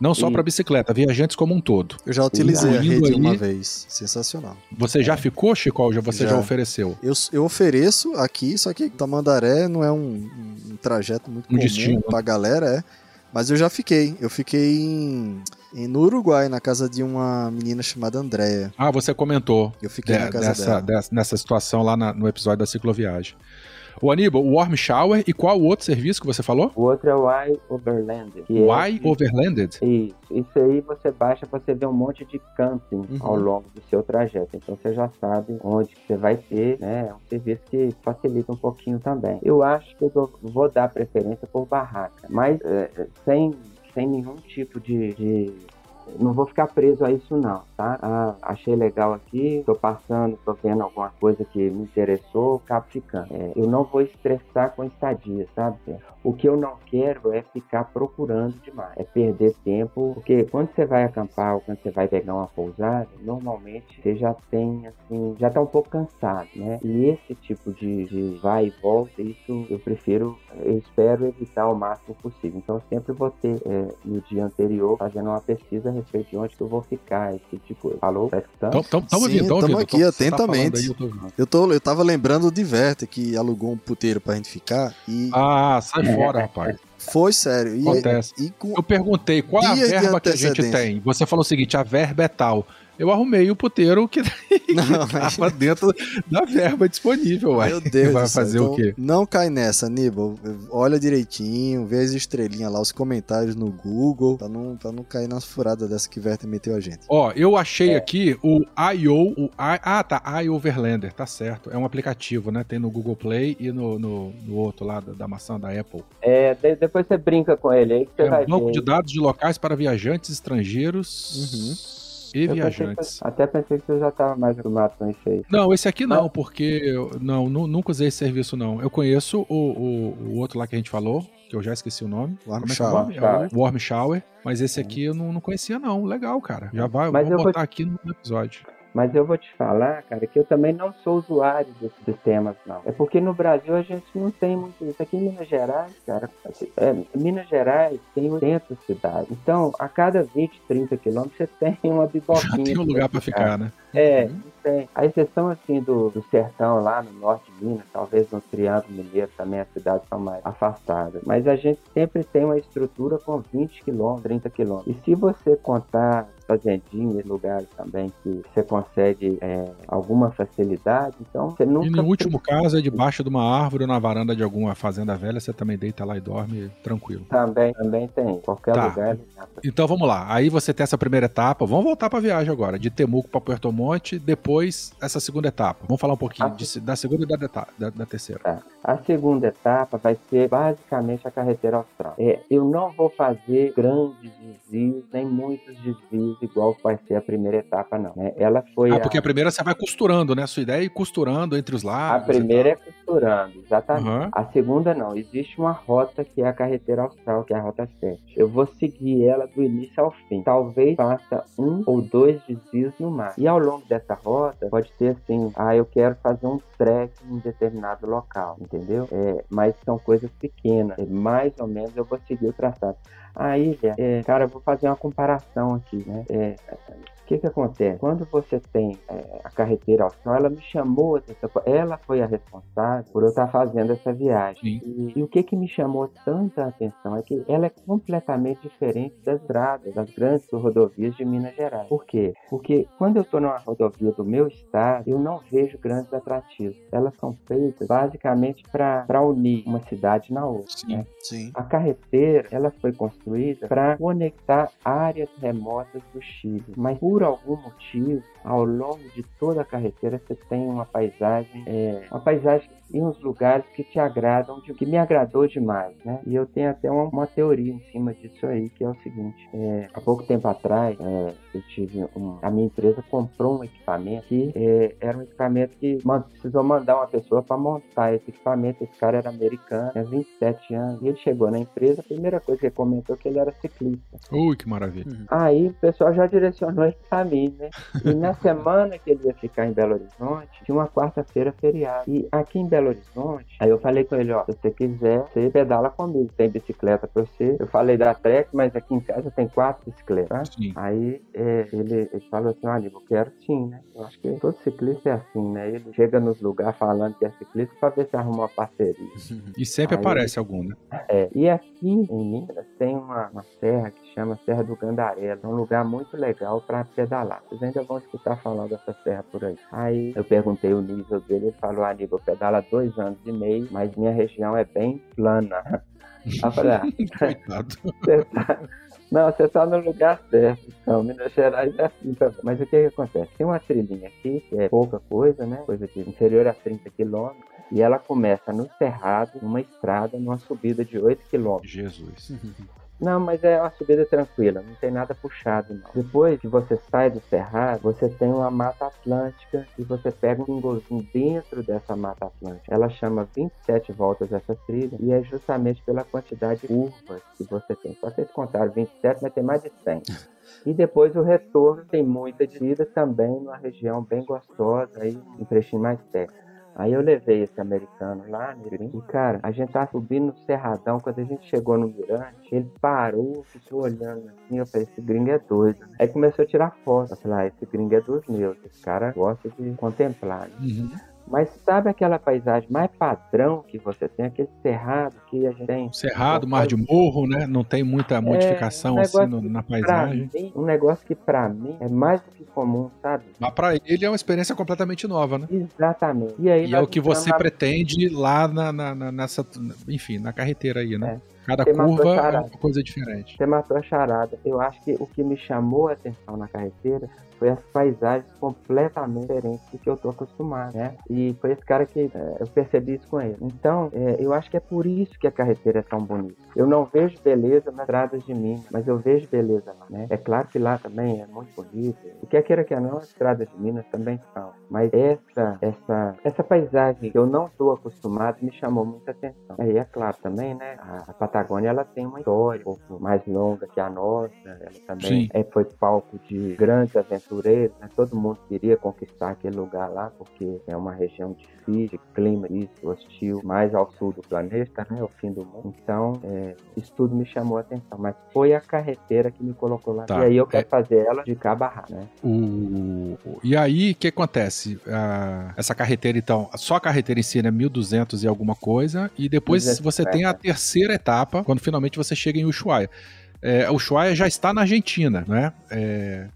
Não só para bicicleta, viajantes como um todo.
Eu já utilizei a rede
aí-
uma vez. Sensacional.
Você já ficou, Chico? Ou já você já,
Já.
ofereceu?
Eu, eu ofereço aqui, só que Tamandaré não é um, um- trajeto muito
Um
comum
destino, né?
pra galera, é. Mas eu já fiquei. Eu fiquei em, em- no Uruguai, na casa de uma menina chamada Andréia.
Ah, você comentou
Eu fiquei
de-
na casa
dessa,
dela.
dessa- nessa situação lá na- no episódio da cicloviagem. O Aníbal, o Warm Shower e qual o outro serviço que você falou?
O outro é o iOverlander. que
O
é
Overlanded?
Isso, isso aí você baixa para você ver um monte de camping
Uhum.
ao longo do seu trajeto. Então você já sabe onde você vai ter, né? É um serviço que facilita um pouquinho também. Eu acho que eu vou dar preferência por barraca, mas é, é, sem, sem nenhum tipo de, de- Não vou ficar preso a isso não, tá? Ah, achei legal aqui, tô passando, tô vendo alguma coisa que me interessou, acabo ficando. É, eu não vou estressar com estadia, sabe? O que eu não quero é ficar procurando demais, é perder tempo, porque quando você vai acampar ou quando você vai pegar uma pousada, normalmente você já tem, assim, já tá um pouco cansado, né? E esse tipo de, de vai e volta, isso eu prefiro, eu espero evitar o máximo possível. Então eu sempre vou ter é, no dia anterior fazendo uma pesquisa a respeito de onde que eu vou ficar, esse tipo de coisa. Falou? Tá escutando?
Ouvindo.
aqui
tá
atentamente.
falando aí, eu tô.
Eu, tô, eu tava lembrando de Verte, que alugou um puteiro pra gente ficar. E
Ah, sai fora, rapaz.
foi sério. E,
Acontece.
e
Eu perguntei qual é a verba que a gente tem. Você falou o seguinte: a verba é tal. Eu arrumei o puteiro que,
Não,
Tava dentro da verba disponível, ué.
Meu Deus
Vai fazer o
Então,
quê?
Não cai nessa, Aníbal. Olha direitinho, vê as estrelinhas lá, os comentários no Google, pra não, pra não cair nas furadas dessa que Werther meteu a gente.
Ó, eu achei
É.
aqui o I.O. O I, ah, tá. iOverlander, tá certo. É um aplicativo, né? Tem no Google Play e no, no, no outro lá da, da maçã da Apple.
É, de- depois você brinca com ele aí que você
É
vai
um banco
ver.
de dados de locais para viajantes estrangeiros e
Eu pensei que
viajantes.
você- até pensei que você já estava mais acostumado com isso aí.
Não, esse aqui não, porque eu, não, nu- nunca usei esse serviço não. Eu conheço o, o, o outro lá que a gente falou, que eu já esqueci o nome.
Warm
Como é que é o
Shower.
nome? É o Warm Shower. Mas esse aqui eu não, não conhecia não. Legal, cara. Já vai,
Mas
vou
eu vou
botar aqui no episódio.
Mas eu vou te falar, cara, que eu também não sou usuário desses sistemas, não. É porque no Brasil a gente não tem muito isso. Aqui em Minas Gerais, cara, é, Minas Gerais tem 80 cidades. Então, a cada 20, 30 quilômetros, você tem uma biboquinha.
Já tem um lugar pra ficar, né?
É, não tem. A exceção, assim, do, do sertão lá no norte de Minas, talvez no Triângulo Mineiro também as cidades são mais afastadas. Mas a gente sempre tem uma estrutura com 20 quilômetros, 30 quilômetros. E se você contar fazendinhas, lugares também que você consegue é, alguma facilidade, então você nunca...
E no último caso é debaixo de uma árvore ou na varanda de alguma fazenda velha, você também deita lá e dorme tranquilo.
Também, também tem. Qualquer
Tá.
lugar é.
Então vamos lá. Aí você tem essa primeira etapa. Vamos voltar pra viagem agora. De Temuco pra Puerto Monte. Depois essa segunda etapa. Vamos falar um pouquinho
Ah,
de- da segunda e da, da, da terceira.
Tá. A segunda etapa vai ser basicamente a carretera austral. É, eu não vou fazer grandes desvios, nem muitos desvios, igual vai ser a primeira etapa, não. né? Ela foi
Ah,
a,
porque a primeira você vai costurando, né? A sua ideia é ir costurando entre os
a
lados.
primeira é costurando, exatamente.
Aham.
A segunda não. Existe uma rota que é a carretera austral, que é a rota 7. Eu vou seguir ela do início ao fim. Talvez faça um ou dois desvios no mar. E ao longo dessa rota, pode ter assim, ah, eu quero fazer um trek em determinado local, entendeu? É, mas são coisas pequenas. É, mais ou menos eu vou seguir o traçado. A ilha, é, cara, eu vou fazer uma comparação aqui, né? É, que que acontece? Quando você tem é, a carreteira austral, ela me chamou, atenção, ela foi a responsável por eu estar fazendo essa viagem. E, e o que que me chamou tanta atenção é que ela é completamente diferente das estradas, das grandes rodovias de Minas Gerais. Por quê? Porque quando eu estou numa rodovia do meu estado, eu não vejo grandes atrativos. Elas são feitas basicamente para unir uma cidade na outra.
Sim.
né?
Sim.
A carretera ela foi construída para conectar áreas remotas do Chile, mas por algum motivo, ao longo de toda a carretera, você tem uma paisagem, é, uma paisagem e uns lugares que te agradam, que me agradou demais, né? E eu tenho até uma, uma teoria em cima disso aí, que é o seguinte: é, há pouco tempo atrás, é, eu tive um, a minha empresa comprou um equipamento que é, era um equipamento que man- precisou mandar uma pessoa para montar esse equipamento. Esse cara era americano, tinha 27 anos, e ele chegou na empresa. A primeira coisa que ele comentou é que ele era ciclista.
Ui, que maravilha.
Aí o pessoal já direcionou ele pra mim, né? E na semana que ele ia ficar em Belo Horizonte, tinha uma quarta-feira feriado. E aqui em Belo Horizonte, aí eu falei com ele, ó, se você quiser, você pedala comigo, tem bicicleta pra você. Eu falei da Trek, mas aqui em casa tem quatro bicicletas. tá?
Sim.
Aí é, ele, ele falou assim, olha, eu quero sim, né? Eu acho que todo ciclista é assim, né? Ele chega nos lugares falando que é ciclista pra ver se arruma uma parceria.
E sempre
Aí-
aparece algum, né?
É, e aqui em Minas tem uma, uma serra que chama Serra do Gandarela. É um lugar muito legal para pedalar. Vocês ainda vão escutar falar dessa serra por aí. Aí eu perguntei o nível dele, ele falou, ah, nível, pedalo há dois anos e meio, mas minha região é bem plana. Eu falei, ah,
Coitado.
você tá... Não, você tá no lugar certo. Então, Minas Gerais é assim também. Mas o que, que acontece? Tem uma trilhinha aqui, que é pouca coisa, né? Coisa de inferior a 30 quilômetros. E ela começa no Cerrado, numa estrada, numa subida de 8 quilômetros.
Jesus.
Não, mas é uma subida tranquila, não tem nada puxado não. Depois que você sai do cerrado, você tem uma mata atlântica e você pega um engozinho dentro dessa mata atlântica. Ela chama 27 voltas essa trilha e é justamente pela quantidade de curvas que você tem. Só vocês contaram 27, mas tem mais de 100. E depois o retorno tem muita descida também numa região bem gostosa, aí um trechinho mais técnico. Aí eu levei esse americano lá, né? E, cara, a gente tava subindo no Cerradão. Quando a gente chegou no Mirante, ele parou, ficou olhando assim. Eu falei, esse gringo é doido. Aí começou a tirar foto. Eu falei, ah, esse gringo é dos meus. Esse cara gosta de contemplar. né?
Uhum.
Mas sabe aquela paisagem mais padrão que você tem, aquele cerrado que a gente tem?
Cerrado, mar de morro, né? Não tem muita modificação
um
assim no- na paisagem.
mim, um negócio que pra mim é mais do que comum, sabe?
Mas pra ele é uma experiência completamente nova, né?
Exatamente. E aí
E é o que você
na-
pretende lá na, na- na- nessa, enfim, na carreteira aí, né? Cada
Você matou
curva é uma coisa diferente.
Você matou a charada. Eu acho que o que me chamou a atenção na carreteira foi as paisagens completamente diferentes do que eu tô acostumado, né? E foi esse cara que é, eu percebi isso com ele. Então, é, eu acho que é por isso que a carreteira é tão bonita. Eu não vejo beleza nas estradas de Minas, mas eu vejo beleza lá, né? É claro que lá também é muito bonito. E quer queira que não, as estradas de Minas também são. Mas essa, essa, essa paisagem que eu não estou acostumado me chamou muita atenção. Aí é claro também, né? A, a Patagônia ela tem uma história um pouco mais longa que a nossa. Ela também é, foi palco de grandes né? Todo mundo queria conquistar aquele lugar lá, porque é uma região difícil, clima isso, hostil, mais ao sul do planeta, né? O fim do mundo. Então, é, isso tudo me chamou a atenção. Mas foi a carreteira que me colocou lá.
Tá.
E aí eu quero
É.
fazer ela de cabo a rabo, né?
O... E aí, o que acontece? Ah, essa carreteira, então, só a carreteira em si é 1.200 e alguma coisa, e depois
250.
você tem a terceira etapa, quando finalmente você chega em Ushuaia. É, Ushuaia já está na Argentina, né? É,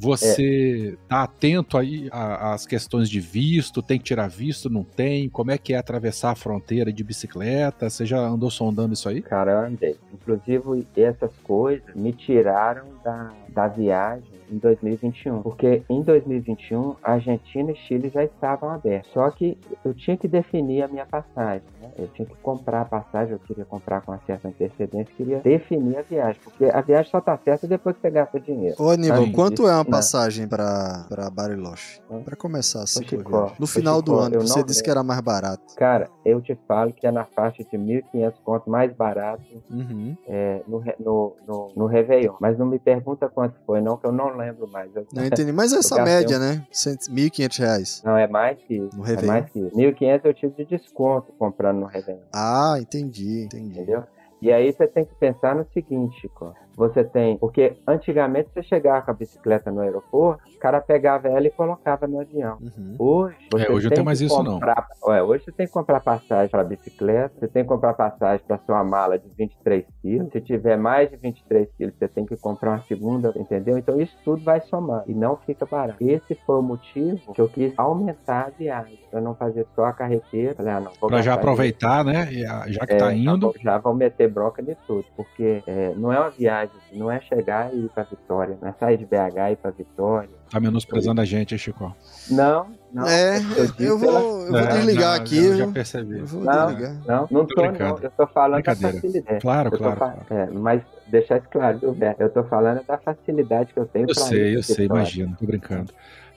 você tá atento aí às questões de visto, tem que tirar visto, não tem? Como é que é atravessar a fronteira de bicicleta? Você já andou sondando isso aí?
Cara, eu andei. Inclusive, essas coisas me tiraram da, da viagem em 2021. Porque em 2021, Argentina e Chile já estavam abertos. Só que eu tinha que definir a minha passagem. Né? Eu tinha que comprar a passagem, eu queria comprar com uma certa antecedência, queria definir a viagem. Porque a viagem só tá certa depois que você gasta dinheiro.
Ô, Aníbal,
Sim,
quanto é uma
não.
passagem pra, pra Bariloche? Pra começar assim, viagem. No final do ano, você disse que era mais barato.
Cara, eu te falo que é na faixa de 1.500 conto mais barato
Uhum.
é, no, no, no, no Réveillon. Mas não me pergunta quanto foi, não, que eu não lembro mais. Eu-
Não entendi. Mas essa média,
um-
né? 1.500 reais.
Não, é mais que isso.
No
É
Réveillon?
mais que isso. 1.500 eu tive de desconto comprando no Réveillon,
Ah, entendi, entendi.
entendeu? E aí você tem que pensar no seguinte, Chico. Você tem. Porque antigamente você chegava com a bicicleta no aeroporto, o cara pegava ela e colocava no avião.
Uhum.
Hoje, você
É, hoje não
tem
tem mais isso, não.
comprar, Ué, hoje você tem que comprar passagem para bicicleta, você tem que comprar passagem para sua mala de 23 quilos. Se tiver mais de 23 quilos, você tem que comprar uma segunda, entendeu? Então isso tudo vai somar e não fica barato. Esse foi o motivo que eu quis aumentar a viagem, para não fazer só a carreteira. Falei, ah, não,
Pra já aproveitar, né? E, ah, Já que
é,
tá indo.
Já vão meter bronca de tudo, porque é, não é uma viagem, não é chegar e ir pra Vitória, não é sair de BH e ir pra Vitória.
Tá menosprezando a gente, hein, Chico?
Não, não.
É,
eu digo
eu vou,
pela-
eu vou
É,
desligar
não,
aqui.
Já,
Eu,
já percebi.
eu vou
Não.
desligar.
Não, não
Tô
tô, não.
brincando.
Eu tô falando da facilidade.
Claro,
Eu
claro,
fa-
claro.
é, mas deixar isso claro, viu, Beto? Eu tô falando da facilidade que eu tenho
Eu
pra
sei,
ir
eu sei, imagino, tô brincando.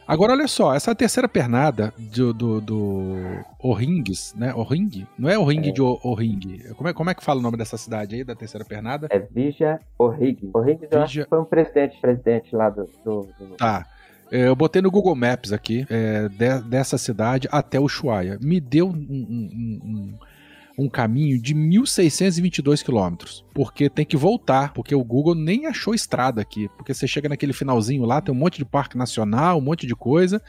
Agora, olha só, essa terceira pernada do, do, do Orringues, né? Orring? Não é Orring
É.
de O- Orring. Como é, como é que fala o nome dessa cidade aí, da terceira pernada?
É Vija eu acho
Vija-
foi um presidente, presidente lá do... do, do-
Tá. É, Eu botei no Google Maps aqui, é, de- dessa cidade até Ushuaia. Me deu um, um- um- um- um caminho de 1.622 quilômetros. Porque tem que voltar, porque o Google nem achou estrada aqui. Porque você chega naquele finalzinho lá, tem um monte de parque nacional, um monte de coisa.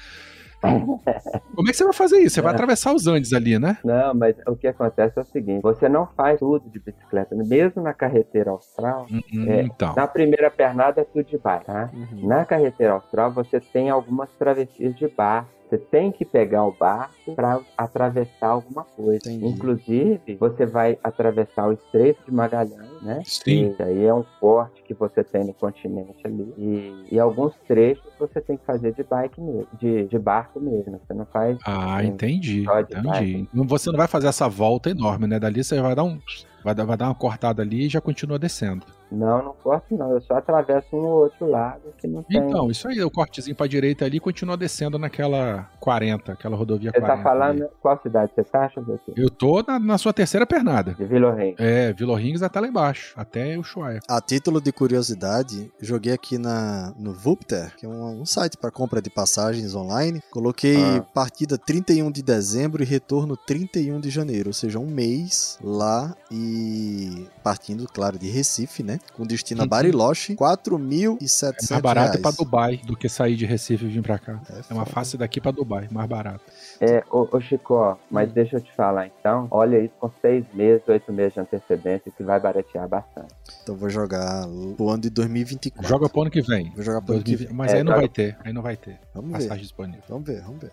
Como é que você vai fazer isso? Você vai
É.
atravessar os Andes ali, né?
Não, mas o que acontece é o seguinte, você não faz tudo de bicicleta, mesmo na carreteira austral,
Hum, hum,
É,
Então.
na primeira pernada é tudo de bike, tá?
Uhum.
Na carreteira austral você tem algumas travessias de barco. Você tem que pegar o barco para atravessar alguma coisa.
Entendi.
Inclusive, você vai atravessar o Estreito de Magalhães, né?
Sim.
E aí é um forte que você tem no continente ali. E, e alguns trechos você tem que fazer de bike mesmo, de, de barco mesmo. Você não faz.
Ah,
Sim.
entendi. Entendi. Não- Você não vai fazer essa volta enorme, né? Dali você vai dar um. Vai dar, vai dar uma cortada ali e já continua descendo.
Não, não posso não. Eu só atravesso um ou outro lado que não tem.
Então, isso aí, o cortezinho pra direita ali e continua descendo naquela 40, aquela rodovia
você
40.
tá falando
ali.
qual cidade você tá? Aqui.
Eu tô na, na sua terceira pernada.
De Vila Reis.
É, Vila Rings até lá embaixo, até o Ushuaia.
A título de curiosidade, joguei aqui na, no Vupter, que é um, um site para compra de passagens online. Coloquei
Ah.
partida 31 de dezembro e retorno 31 de janeiro, ou seja, um mês lá e partindo, claro, de Recife, né? Com destino a Bariloche, R$ 4.700.
É mais barato
reais.
ir pra Dubai do que sair de Recife e vir pra cá.
É,
É uma face daqui pra Dubai, mais barato.
É, ô, ô Chico, mas
Hum.
deixa eu te falar então. Olha isso com seis meses, oito meses de antecedência, que vai baratear bastante.
Então vou jogar pro ano de 2024.
Joga pro ano que vem.
Vou jogar pro ano que
2020,
vem.
Mas
É,
aí não
joga-
vai ter, aí não vai ter
Vamos ver.
passagem disponível.
Vamos ver, vamos ver.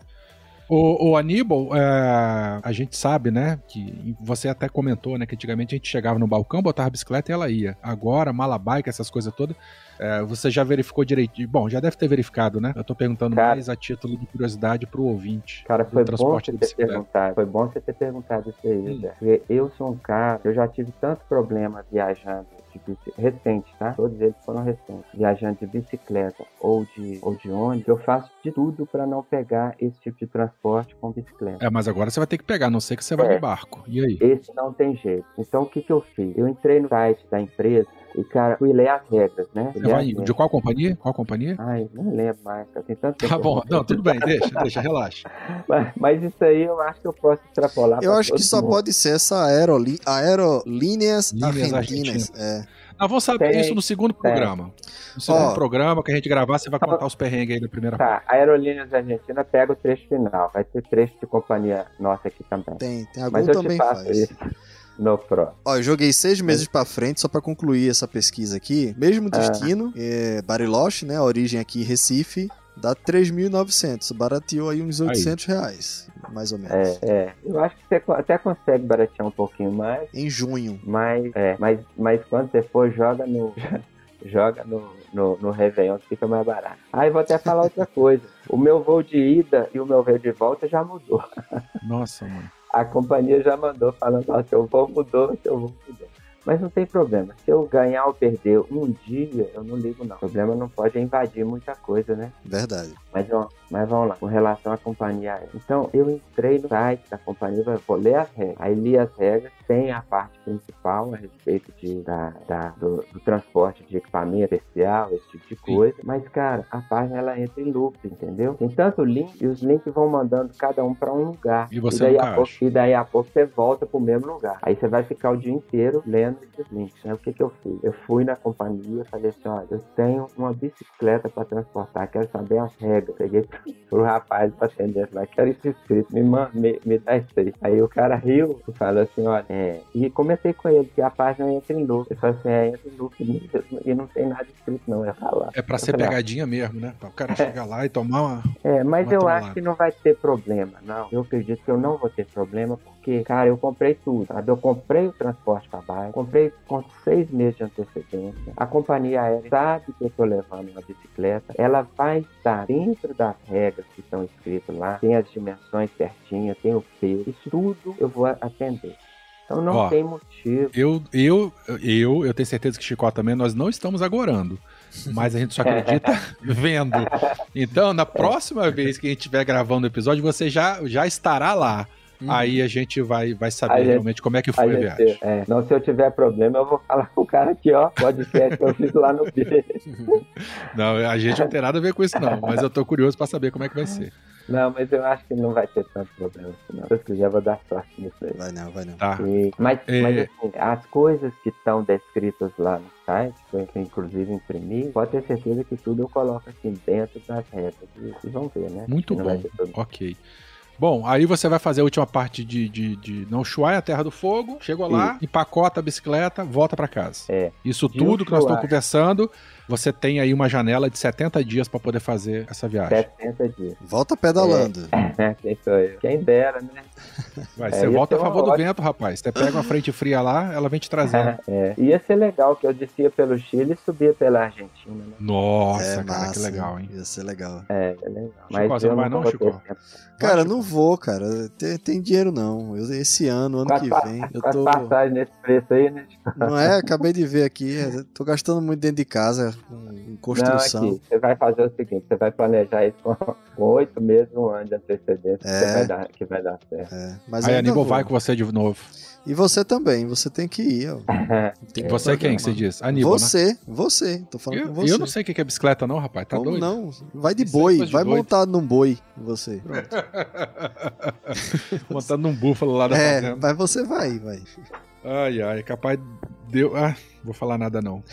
O, o Aníbal, é, a gente sabe, né, que você até comentou, né, que antigamente a gente chegava no balcão, botava a bicicleta e ela ia. Agora, mala bike, essas coisas todas, é, você já verificou direitinho. Bom, já deve ter verificado, né? Eu tô perguntando
Cara.
mais a título de curiosidade pro ouvinte.
Cara,
do
foi bom você ter perguntado. Foi bom você ter perguntado isso aí,
Hum.
Porque eu sou um cara, eu já tive tanto problema viajando de recente, tá? Todos eles foram recentes. Viajando de bicicleta ou de, ou de ônibus, eu faço de tudo pra não pegar esse tipo de transporte com bicicleta.
É, mas agora você vai ter que pegar, a não sei que você vai
É.
de barco. E aí?
Esse não tem jeito. Então o que que eu fiz? Eu entrei no site da empresa e, cara, fui ler as regras, né?
Vai
as
de qual companhia? Qual companhia?
Ai, não lembro mais. Tem tanto
Tá bom, não, tudo bem, deixa, deixa, relaxa.
Mas, mas isso aí eu acho que eu posso extrapolar.
Eu acho que só
mundo.
pode ser essa aeroli aerolíneas
Linhas
argentinas. É.
Nós vamos saber
Tem,
isso no segundo
tem.
programa. No segundo
Ó.
programa que a gente gravar, você vai contar os perrengues aí da primeira parte.
Tá, a Aerolíneas Argentina pega o trecho final. Vai ter trecho de companhia nossa aqui também.
Tem, tem a
Mas eu
também
te faço
faz.
isso no próximo.
Ó, eu joguei seis meses pra frente só pra concluir essa pesquisa aqui. Mesmo
Ah.
destino, é, Bariloche, né? A origem aqui Recife, dá 3.900. Barateou aí uns 800 reais, mais ou menos.
É, é. Eu acho que você até consegue baratear um pouquinho mais,
Em junho.
mas, é, mas, mas quando você for, joga no. joga no, no, no Réveillon que fica mais barato. Aí vou até falar outra coisa. O meu voo de ida e o meu voo de volta já mudou.
Nossa, mano.
A companhia já mandou falando, ó, seu voo mudou, seu voo mudou. Mas não tem problema. Se eu ganhar ou perder um dia, eu não ligo não. O problema não pode invadir muita coisa, né?
Verdade.
Mas, ó, mas vamos lá, com relação à companhia aérea. Então, eu entrei no site da companhia, vou ler as regras. Aí li as regras, tem a parte principal a respeito de, da, da- do, do transporte de equipamento especial, esse tipo de coisa. Mas, cara, a página ela entra em loop, entendeu? Tem tanto link e os links vão mandando cada um para um lugar.
E você
daí
nunca
a pouco, e daí a pouco você volta pro mesmo lugar. Aí você vai ficar o dia inteiro lendo esses links. Aí o que que eu fiz? Eu fui na companhia, falei assim, olha, eu tenho uma bicicleta para transportar, quero saber as regras. Peguei pro rapaz pra atender lá, quero isso escrito, me, manda, me, me dá isso aí. Aí o cara riu e falou assim, olha, é... E comentei com ele que a página entra em loop. Ele falou assim, é, entra em loop e não tem nada escrito não, é falar.
É pra
Eu
ser
falei, ah,
pegadinha mesmo, né? Pra o cara chegar lá e tomar uma.
é, mas eu acho que não vai ter problema, não. Eu acredito que eu não vou ter problema, porque, cara, eu comprei tudo, sabe? Eu comprei o transporte para baixo, comprei com seis meses de antecedência. A companhia aérea sabe que eu tô levando uma bicicleta, ela vai estar dentro das regras que estão escritas lá, tem as dimensões certinhas, tem o peso, isso tudo eu vou atender. Então não
Ó,
tem motivo.
Eu, eu, eu, eu tenho certeza que Chicó também, nós não estamos agorando. Mas a gente só acredita vendo. Então, na próxima vez que a gente estiver gravando o episódio, você já, já estará lá. Aí a gente vai, vai saber
A gente-
realmente como é que
A
foi a,
gente-
viagem.
é, não, se eu tiver problema, eu vou falar com o cara aqui, ó, podcast que eu fiz lá no B.
Não, a gente não tem nada a ver com isso, não. Mas eu tô curioso pra saber como é que vai ser.
Não, mas eu acho que não vai ter tanto problema. assim, Não. Se Deus quiser, eu vou dar sorte nisso aí.
Vai não, vai não.
Tá.
E- mas,
É.
mas assim, as coisas que estão descritas lá no site, que eu inclusive imprimi, pode ter certeza que tudo eu coloco assim dentro das regras. E, e vão ver, né?
Muito bom. Ok. Bom, aí você vai fazer a última parte de, de, de não Ushuaia, a Terra do Fogo. Chegou lá, empacota a bicicleta, volta pra casa.
É.
Isso tudo que nós estamos conversando, você tem aí uma janela de 70 dias pra poder fazer essa viagem.
70 dias.
Volta pedalando.
Quem sou eu? Quem dera, né?
Vai,
É,
você
ia
volta a favor do vento, rapaz. Você pega uma frente fria lá, ela vem te trazendo.
É. Ia ser legal que eu descia pelo Chile e subia pela Argentina, né?
Nossa,
é
cara,
massa.
que legal, hein?
Ia ser legal.
É, é legal.
Chico, você
eu
não vai não,
ter
Chico?
Cara, não vou, cara. Tem, tem dinheiro não. Eu, esse ano, ano que vem, eu tô.
passagens nesse preço aí, né?
Não é? Acabei de ver aqui. é, Tô gastando muito dentro de casa com com construção.
Não, aqui, você vai fazer o seguinte, você vai planejar isso com com oito meses, um ano de antecedência, que,
É.
você vai dar, que vai dar certo.
É, mas
Aí, Aníbal
vou.
vai com você de novo.
E você também, você tem que ir. Ó. Tem que
Você é quem que você diz? Aníbal, né?
Você, você. Tô falando com
Eu,
você.
eu não sei o que é bicicleta, não, rapaz. Tá
Como
doido?
não? Vai de
Isso é
boi,
de
vai
doido.
montado num boi, você.
Montando num búfalo lá da
É,
fazenda.
mas você vai, vai.
Ai, ai, é capaz Deu. Ah, vou falar nada não.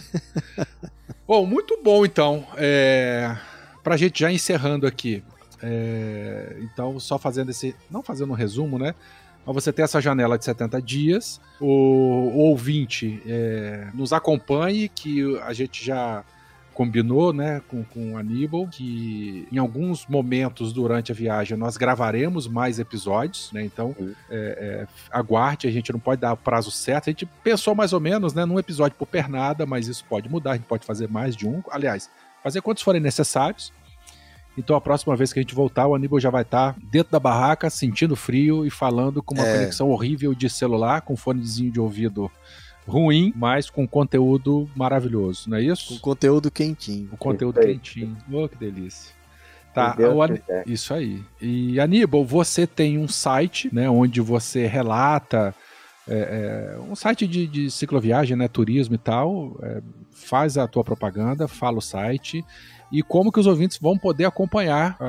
bom, muito bom então. É, pra gente já encerrando aqui. É, então, só fazendo esse. Não fazendo um resumo, né? Mas você tem essa janela de 70 dias. O, o ouvinte é, nos acompanhe, que a gente já combinou né, com, com o Aníbal que em alguns momentos durante a viagem nós gravaremos mais episódios, né? Então é, é, aguarde, a gente não pode dar o prazo certo. A gente pensou mais ou menos né, num episódio por pernada, mas isso pode mudar, a gente pode fazer mais de um. Aliás, fazer quantos forem necessários. Então a próxima vez que a gente voltar, o Aníbal já vai estar dentro da barraca, sentindo frio e falando com uma
É.
conexão horrível de celular, com fonezinho de ouvido ruim, mas com conteúdo maravilhoso, não é
Com
isso?
conteúdo quentinho.
O conteúdo
Perfeito.
quentinho. Oh, que delícia. Tá,
quiser.
isso aí. E Aníbal, você tem um site, né, onde você relata é, é, um site de, de cicloviagem, né, turismo e tal, é, faz a tua propaganda, fala o site e como que os ouvintes vão poder acompanhar a-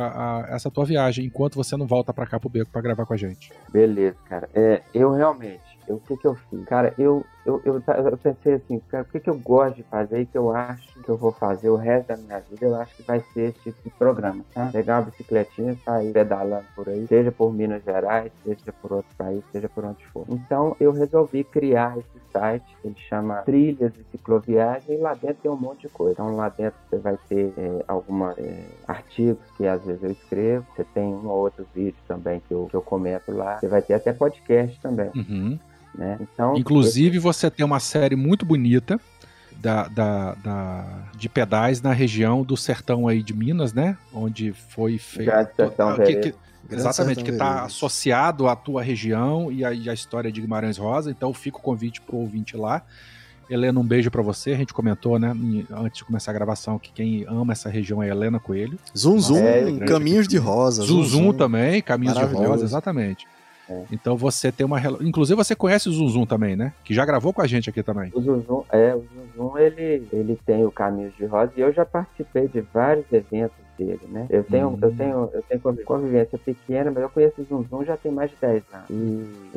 a- essa tua viagem enquanto você não volta pra cá pro beco pra gravar com a gente.
Beleza, cara. É, eu realmente, eu- o que que eu fiz? Cara, eu, eu, eu, eu pensei assim, cara, o que que eu gosto de fazer e que eu acho que eu vou fazer o resto da minha vida, eu acho que vai ser esse tipo de programa, tá? Pegar uma bicicletinha, sair pedalando por aí, seja por Minas Gerais, seja por outro país, seja por onde for. Então, eu resolvi criar esse site, ele chama Trilhas e Cicloviagem, e lá dentro tem um monte de coisa. Então, lá dentro você vai ter é, alguns artigos que às vezes eu escrevo, você tem um ou outro vídeo também que eu, que eu comento lá, você vai ter até podcast também,
Uhum.
Né? Então,
Inclusive, você tem uma série muito bonita da, da- da- de pedais na região do sertão aí de Minas, né? Onde foi feito. Que-
Veredas.
que-
Grande
Exatamente, que está associado à tua região e a, e a história de Guimarães Rosa. Então fica o convite pro ouvinte lá. Helena, um beijo pra você. A gente comentou, né, antes de começar a gravação, que quem ama essa região é a Helena Coelho.
Zum Zum,
É,
Caminhos de Rosa.
Zuzum também, Caminhos de. Rosa, exatamente.
É.
Então você tem uma Inclusive você conhece o Zuzum também, né? Que já gravou com a gente aqui também.
O Zuzum, é, o Zuzum, ele, ele tem o Caminhos de Rosa e eu já participei de vários eventos dele, né? Eu tenho,
Hum.
eu tenho, eu tenho convi- convivência pequena, mas eu conheço o já tem mais de 10 anos. E,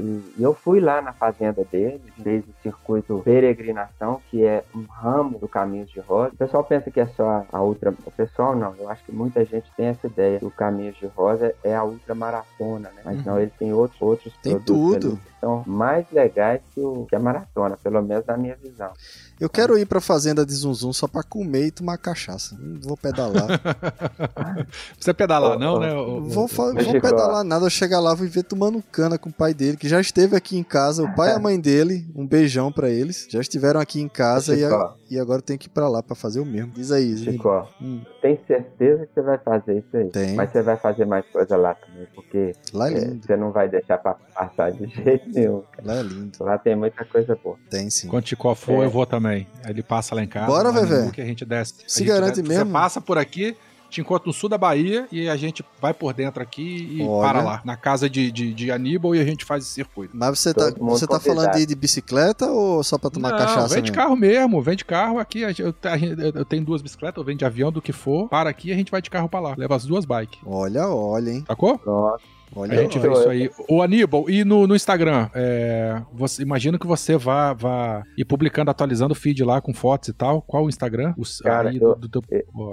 e- e eu fui lá na fazenda dele, fez o circuito Peregrinação, que é um ramo do Caminhos de Rosa. O pessoal pensa que é só a ultra... O pessoal não, eu acho que muita gente tem essa ideia. que O Caminhos de Rosa é a ultramaratona, né? Mas não, ele tem outros, outros
Tem
produtos
tudo.
ali são mais legais que, o, que a maratona, pelo menos na minha visão.
Eu quero ir pra fazenda de Zum Zum só pra comer e tomar cachaça. Não vou pedalar.
Você pedalar,
Ô,
não, né?
vou, vou pedalar nada. Eu chegar lá, vou ver tomando cana com o pai dele, que já esteve aqui em casa. O pai e a mãe dele, um beijão pra eles. Já estiveram aqui em casa e, a- e agora tem que ir pra lá pra fazer o mesmo. Diz aí, Zé.
Chico,
Hum,
tem certeza que você vai fazer isso aí.
Tem.
Mas você vai fazer mais coisa lá também, porque
lá é
é, você não vai deixar pra passar de jeito nenhum.
Lá é lindo.
Lá tem muita coisa boa.
Tem sim.
Quando Chicó for,
É.
eu vou também. Ele passa lá em casa.
Bora, Vevé.
Que a gente desce.
Se
gente
garante
desce-
mesmo?
Você passa por aqui, te encontra no sul da Bahia e a gente vai por dentro aqui e
Olha.
para lá. Na casa de, de, de Aníbal e a gente faz esse circuito.
Mas você tá,
Todo mundo
você tá
convidado.
falando de de bicicleta ou só pra tomar
Não,
cachaça
vem de carro mesmo, vem de carro aqui. a gente- Eu, a gente- eu tenho duas bicicletas, eu venho de avião do que for. Para aqui e a gente vai de carro pra lá. Leva as duas bikes.
Olha, olha, hein?
Sacou?
Pronto.
Olha,
A gente vê isso aí. O Aníbal, e no, no Instagram, é, você, imagino que você vá, vá ir publicando, atualizando o feed lá com fotos e tal. Qual o Instagram?
Cara, eu-
do, do,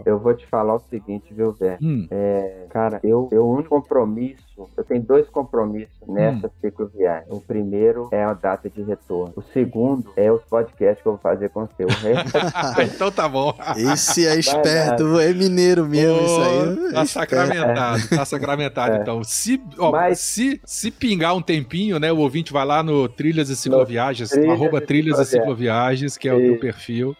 eu- vou te falar o seguinte, viu, Vé?
Hum,
É, cara, eu, eu o único compromisso, eu tenho dois compromissos nessa
Hum.
cicloviagem. O primeiro é a data de retorno. O segundo é os podcasts que eu vou fazer com você. O resto
então tá bom.
Esse é esperto, é mineiro mesmo, isso aí. É
Tá sacramentado, tá sacramentado.
É.
Então, se, ó,
Mas-
se, se pingar um tempinho, né? O ouvinte vai lá no Trilhas e Cicloviagens,
Trilhas
arroba
e
Trilhas e
Cicloviagens.
Que é o meu perfil.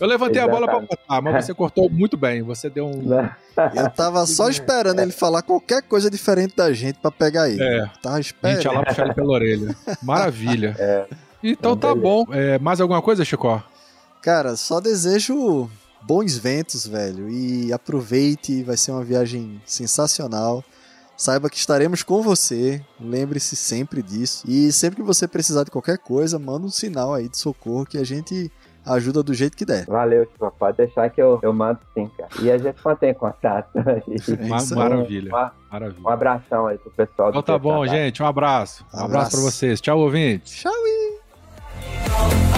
Eu levantei a bola pra
Exatamente.
botar, mas você cortou muito bem. Você deu um.
Eu tava só esperando ele falar qualquer coisa diferente da gente pra pegar ele.
É.
Tava
A gente
esperando.
ia lá puxar ele pela orelha. Maravilha.
É.
Então tá
Beleza.
bom. É, mais alguma coisa, Chicó?
Cara, só desejo bons ventos, velho. E aproveite, vai ser uma viagem sensacional. Saiba que estaremos com você. Lembre-se sempre disso. E sempre que você precisar de qualquer coisa, manda um sinal aí de socorro que a gente ajuda do jeito que der.
Valeu, tipo, pode deixar que eu, eu mando sim, cara. E a gente mantém contato.
É
Ma-
isso aí.
maravilha.
Um,
Maravilha.
um abração aí pro pessoal do
Então tá bom,
Trabalho.
gente. Um abraço. Um abraço
Abraço.
pra vocês. Tchau, ouvinte.
Tchau!
oh,